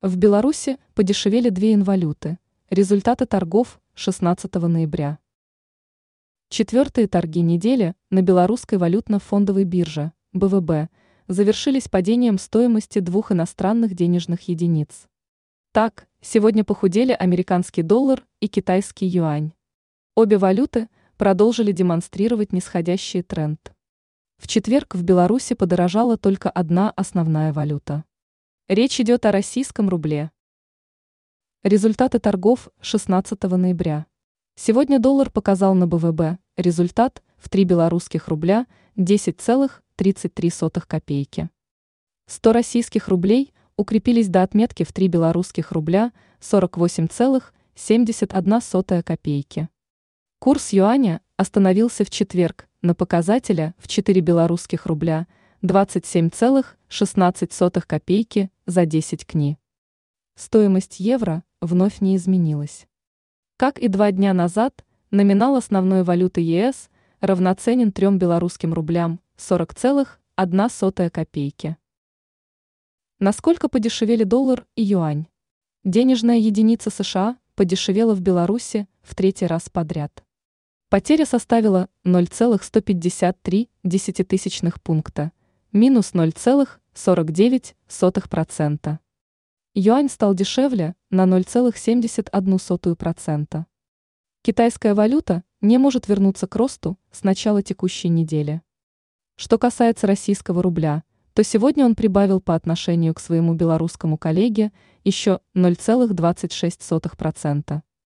В Беларуси подешевели две инвалюты. Результаты торгов 16 ноября. Четвертые торги недели на белорусской валютно-фондовой бирже БВБ завершились падением стоимости двух иностранных денежных единиц. Так, сегодня похудели американский доллар и китайский юань. Обе валюты продолжили демонстрировать нисходящий тренд. В четверг в Беларуси подорожала только одна основная валюта. Речь идет о российском рубле. Результаты торгов 16 ноября. Сегодня доллар показал на БВБ результат в 3 белорусских рубля 10,33 копейки. 100 российских рублей укрепились до отметки в 3 белорусских рубля 48,71 копейки. Курс юаня остановился в четверг на показателя в 4 белорусских рубля 27,16 копейки за 10 кни. Стоимость евро вновь не изменилась. Как и два дня назад, номинал основной валюты ЕС равноценен 3 белорусским рублям 40,1 копейки. Насколько подешевели доллар и юань? Денежная единица США подешевела в Беларуси в третий раз подряд. Потеря составила 0,153 десятитысячных пункта, минус 0,49%. Юань стал дешевле на 0,71%. Китайская валюта не может вернуться к росту с начала текущей недели. Что касается российского рубля, то сегодня он прибавил по отношению к своему белорусскому коллеге еще 0,26%.